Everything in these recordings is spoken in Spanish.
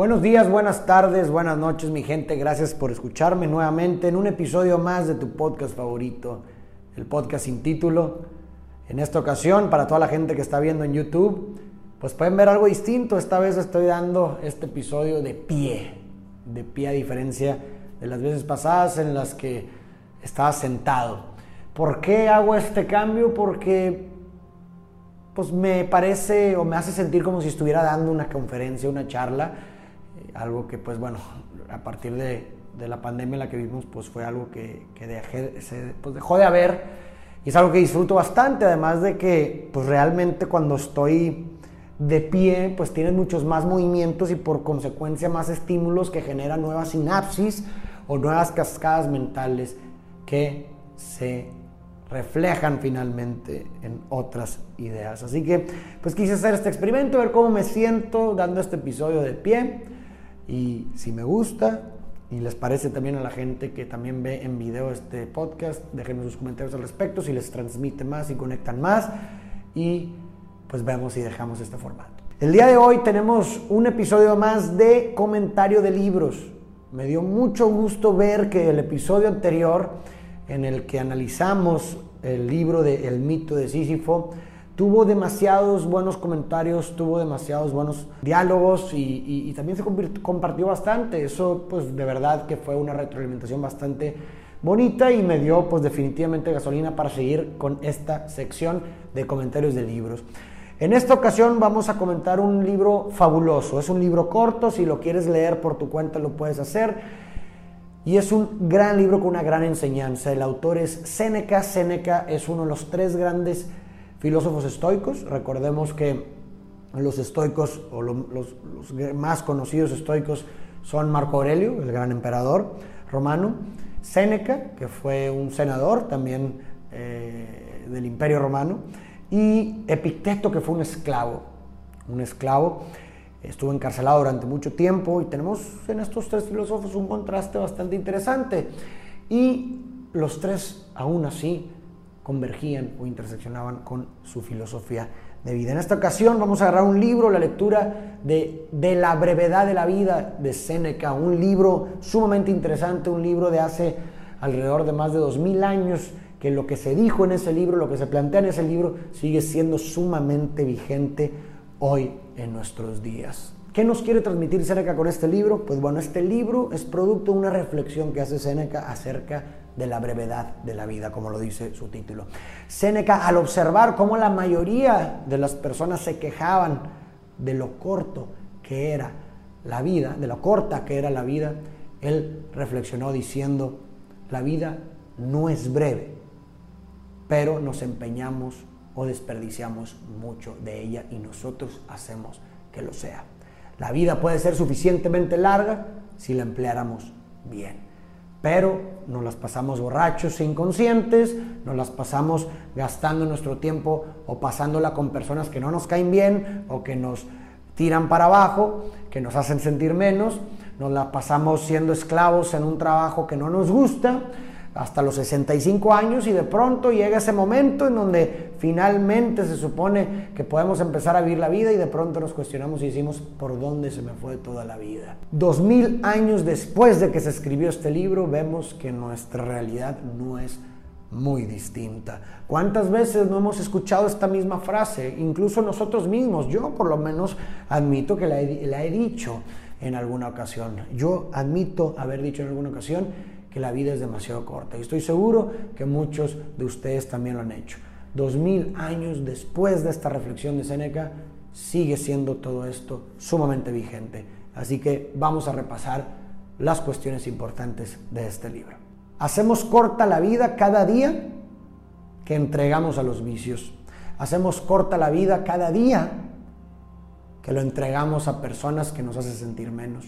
Buenos días, buenas tardes, buenas noches, mi gente. Gracias por escucharme nuevamente en un episodio más de tu podcast favorito, el podcast sin título. En esta ocasión, para toda la gente que está viendo en YouTube, pues pueden ver algo distinto. Esta vez estoy dando este episodio de pie, de pie a diferencia de las veces pasadas en las que estaba sentado. ¿Por qué hago este cambio? Porque pues me parece o me hace sentir como si estuviera dando una conferencia, una charla, algo que pues bueno, a partir de, la pandemia en la que vivimos pues fue algo que, se, pues, dejó de haber y es algo que disfruto bastante, además de que pues realmente cuando estoy de pie pues tienes muchos más movimientos y por consecuencia más estímulos que generan nuevas sinapsis o nuevas cascadas mentales que se reflejan finalmente en otras ideas. Así que pues quise hacer este experimento, ver cómo me siento dando este episodio de pie y si me gusta y les parece también a la gente que también ve en video este podcast, déjenme sus comentarios al respecto, si les transmite más y conectan más y pues vemos si dejamos este formato. El día de hoy tenemos un episodio más de comentario de libros. Me dio mucho gusto ver que el episodio anterior en el que analizamos el libro de El mito de Sísifo, tuvo demasiados buenos comentarios, tuvo demasiados buenos diálogos y, también se compartió bastante. Eso pues de verdad que fue una retroalimentación bastante bonita y me dio pues definitivamente gasolina para seguir con esta sección de comentarios de libros. En esta ocasión vamos a comentar un libro fabuloso. Es un libro corto, si lo quieres leer por tu cuenta lo puedes hacer. Y es un gran libro con una gran enseñanza. El autor es Séneca. Séneca es uno de los tres grandes filósofos estoicos. Recordemos que los estoicos, o los, más conocidos estoicos, son Marco Aurelio, el gran emperador romano, Séneca, que fue un senador también eh, del imperio romano, y Epicteto, que fue un esclavo. Un esclavo estuvo encarcelado durante mucho tiempo y tenemos en estos tres filósofos un contraste bastante interesante. Y los tres aún así convergían o interseccionaban con su filosofía de vida. En esta ocasión vamos a agarrar un libro, la lectura de, de la brevedad de la vida de Séneca, un libro sumamente interesante, un libro de hace alrededor de más de dos mil años, que lo que se dijo en ese libro, lo que se plantea en ese libro, sigue siendo sumamente vigente hoy en nuestros días. ¿Qué nos quiere transmitir Séneca con este libro? Pues bueno, este libro es producto de una reflexión que hace Séneca acerca de la brevedad de la vida, como lo dice su título. Séneca, al observar cómo la mayoría de las personas se quejaban de lo corto que era la vida, de lo corta que era la vida, él reflexionó diciendo, la vida no es breve, pero nos empeñamos o desperdiciamos mucho de ella y nosotros hacemos que lo sea. La vida puede ser suficientemente larga si la empleáramos bien, pero nos las pasamos borrachos e inconscientes, nos las pasamos gastando nuestro tiempo o pasándola con personas que no nos caen bien o que nos tiran para abajo, que nos hacen sentir menos, nos la pasamos siendo esclavos en un trabajo que no nos gusta, hasta los 65 años y de pronto llega ese momento en donde finalmente se supone que podemos empezar a vivir la vida y de pronto nos cuestionamos y decimos, ¿por dónde se me fue toda la vida? Dos mil años después de que se escribió este libro, vemos que nuestra realidad no es muy distinta. ¿Cuántas veces no hemos escuchado esta misma frase? Incluso nosotros mismos, yo por lo menos admito que la he, la he dicho en alguna ocasión. Yo admito haber dicho en alguna ocasión que la vida es demasiado corta. Y estoy seguro que muchos de ustedes también lo han hecho. Dos mil años después de esta reflexión de Seneca, sigue siendo todo esto sumamente vigente. Así que vamos a repasar las cuestiones importantes de este libro. Hacemos corta la vida cada día que entregamos a los vicios. Hacemos corta la vida cada día que lo entregamos a personas que nos hacen sentir menos,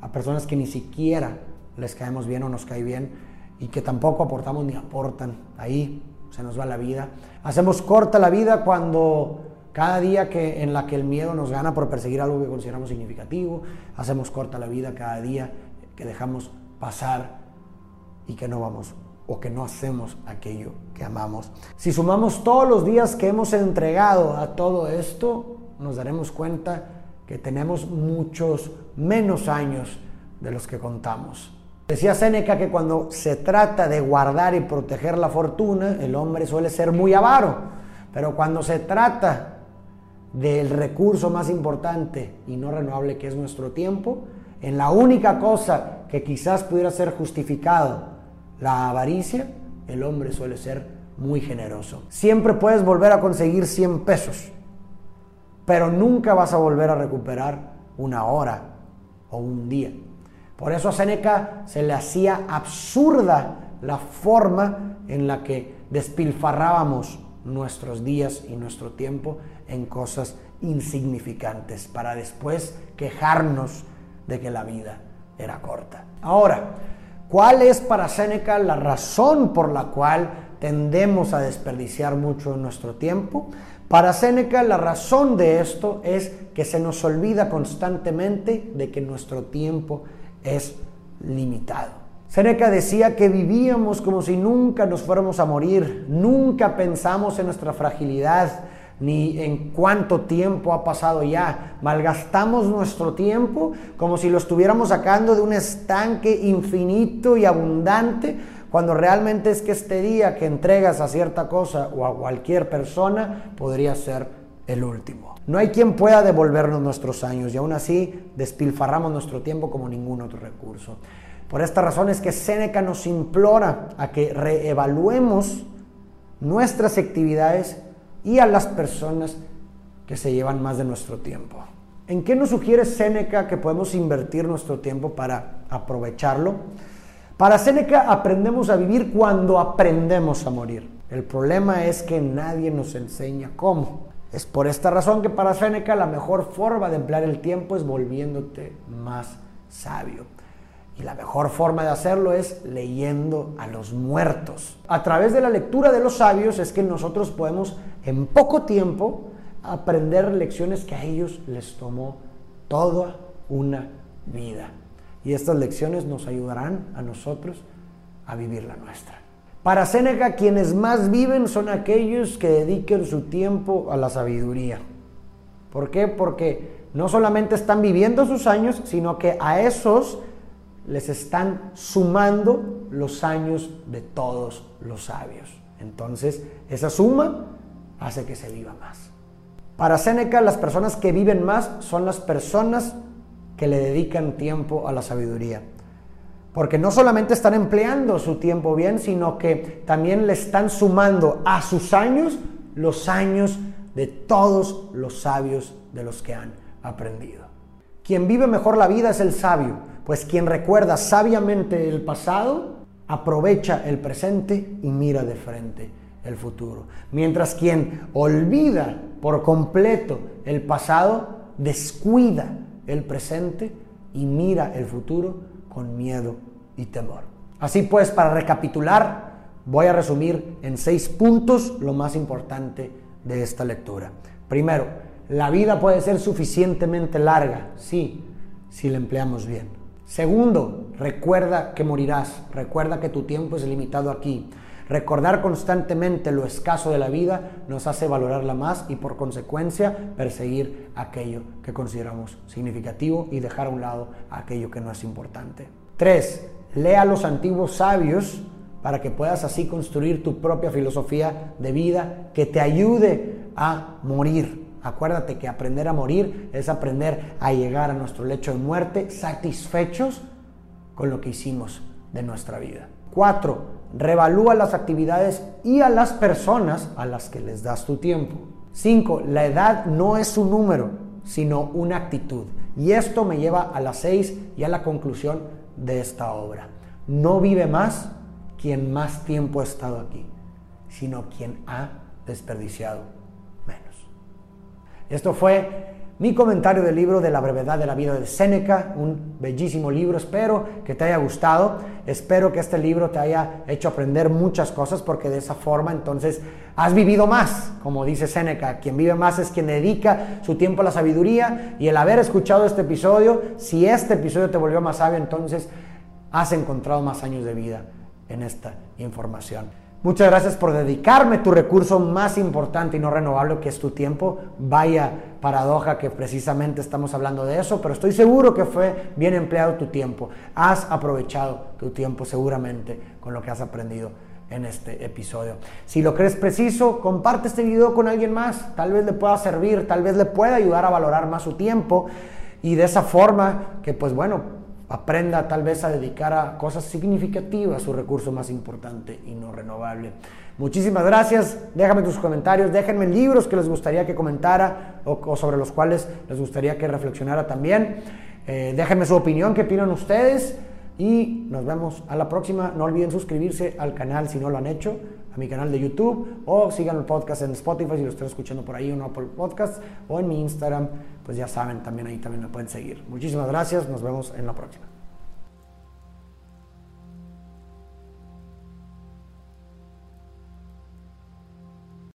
a personas que ni siquiera les caemos bien o nos cae bien y que tampoco aportamos ni aportan. Ahí se nos va la vida. Hacemos corta la vida cuando cada día que, en la que el miedo nos gana por perseguir algo que consideramos significativo, hacemos corta la vida cada día que dejamos pasar y que no vamos o que no hacemos aquello que amamos. Si sumamos todos los días que hemos entregado a todo esto, nos daremos cuenta que tenemos muchos menos años de los que contamos. Decía Séneca que cuando se trata de guardar y proteger la fortuna, el hombre suele ser muy avaro, pero cuando se trata del recurso más importante y no renovable que es nuestro tiempo, en la única cosa que quizás pudiera ser justificado la avaricia, el hombre suele ser muy generoso. Siempre puedes volver a conseguir 100 pesos, pero nunca vas a volver a recuperar una hora o un día. Por eso a Seneca se le hacía absurda la forma en la que despilfarrábamos nuestros días y nuestro tiempo en cosas insignificantes para después quejarnos de que la vida era corta. Ahora, ¿cuál es para Seneca la razón por la cual tendemos a desperdiciar mucho nuestro tiempo? Para Séneca la razón de esto es que se nos olvida constantemente de que nuestro tiempo es limitado. Séneca decía que vivíamos como si nunca nos fuéramos a morir, nunca pensamos en nuestra fragilidad, ni en cuánto tiempo ha pasado ya. Malgastamos nuestro tiempo como si lo estuviéramos sacando de un estanque infinito y abundante cuando realmente es que este día que entregas a cierta cosa o a cualquier persona podría ser el último. No hay quien pueda devolvernos nuestros años y aún así despilfarramos nuestro tiempo como ningún otro recurso. Por esta razón es que Séneca nos implora a que reevaluemos nuestras actividades y a las personas que se llevan más de nuestro tiempo. ¿En qué nos sugiere Séneca que podemos invertir nuestro tiempo para aprovecharlo? Para Séneca aprendemos a vivir cuando aprendemos a morir. El problema es que nadie nos enseña cómo. Es por esta razón que para Séneca la mejor forma de emplear el tiempo es volviéndote más sabio. Y la mejor forma de hacerlo es leyendo a los muertos. A través de la lectura de los sabios es que nosotros podemos en poco tiempo aprender lecciones que a ellos les tomó toda una vida y estas lecciones nos ayudarán a nosotros a vivir la nuestra. Para Séneca, quienes más viven son aquellos que dediquen su tiempo a la sabiduría. ¿Por qué? Porque no solamente están viviendo sus años, sino que a esos les están sumando los años de todos los sabios. Entonces, esa suma hace que se viva más. Para Séneca, las personas que viven más son las personas que le dedican tiempo a la sabiduría. Porque no solamente están empleando su tiempo bien, sino que también le están sumando a sus años los años de todos los sabios de los que han aprendido. Quien vive mejor la vida es el sabio, pues quien recuerda sabiamente el pasado, aprovecha el presente y mira de frente el futuro. Mientras quien olvida por completo el pasado, descuida el presente y mira el futuro con miedo y temor. Así pues, para recapitular, voy a resumir en seis puntos lo más importante de esta lectura. Primero, la vida puede ser suficientemente larga, sí, si la empleamos bien. Segundo, recuerda que morirás, recuerda que tu tiempo es limitado aquí. Recordar constantemente lo escaso de la vida nos hace valorarla más y por consecuencia perseguir aquello que consideramos significativo y dejar a un lado aquello que no es importante. 3. Lea a los antiguos sabios para que puedas así construir tu propia filosofía de vida que te ayude a morir. Acuérdate que aprender a morir es aprender a llegar a nuestro lecho de muerte satisfechos con lo que hicimos de nuestra vida. 4 revalúa las actividades y a las personas a las que les das tu tiempo. 5. La edad no es un número, sino una actitud. Y esto me lleva a las 6 y a la conclusión de esta obra. No vive más quien más tiempo ha estado aquí, sino quien ha desperdiciado menos. Esto fue mi comentario del libro de la brevedad de la vida de Séneca, un bellísimo libro, espero que te haya gustado, espero que este libro te haya hecho aprender muchas cosas porque de esa forma entonces has vivido más, como dice Séneca, quien vive más es quien dedica su tiempo a la sabiduría y el haber escuchado este episodio, si este episodio te volvió más sabio, entonces has encontrado más años de vida en esta información. Muchas gracias por dedicarme tu recurso más importante y no renovable que es tu tiempo. Vaya paradoja que precisamente estamos hablando de eso, pero estoy seguro que fue bien empleado tu tiempo. Has aprovechado tu tiempo seguramente con lo que has aprendido en este episodio. Si lo crees preciso, comparte este video con alguien más. Tal vez le pueda servir, tal vez le pueda ayudar a valorar más su tiempo y de esa forma que pues bueno, aprenda tal vez a dedicar a cosas significativas su recurso más importante y no renovable. Muchísimas gracias, déjame tus comentarios, déjenme libros que les gustaría que comentara o, sobre los cuales les gustaría que reflexionara también. Eh, déjenme su opinión, qué opinan ustedes y nos vemos a la próxima. No olviden suscribirse al canal si no lo han hecho, a mi canal de YouTube o sigan el podcast en Spotify si lo están escuchando por ahí en Apple Podcast o en mi Instagram pues ya saben, también ahí también me pueden seguir. Muchísimas gracias, nos vemos en la próxima.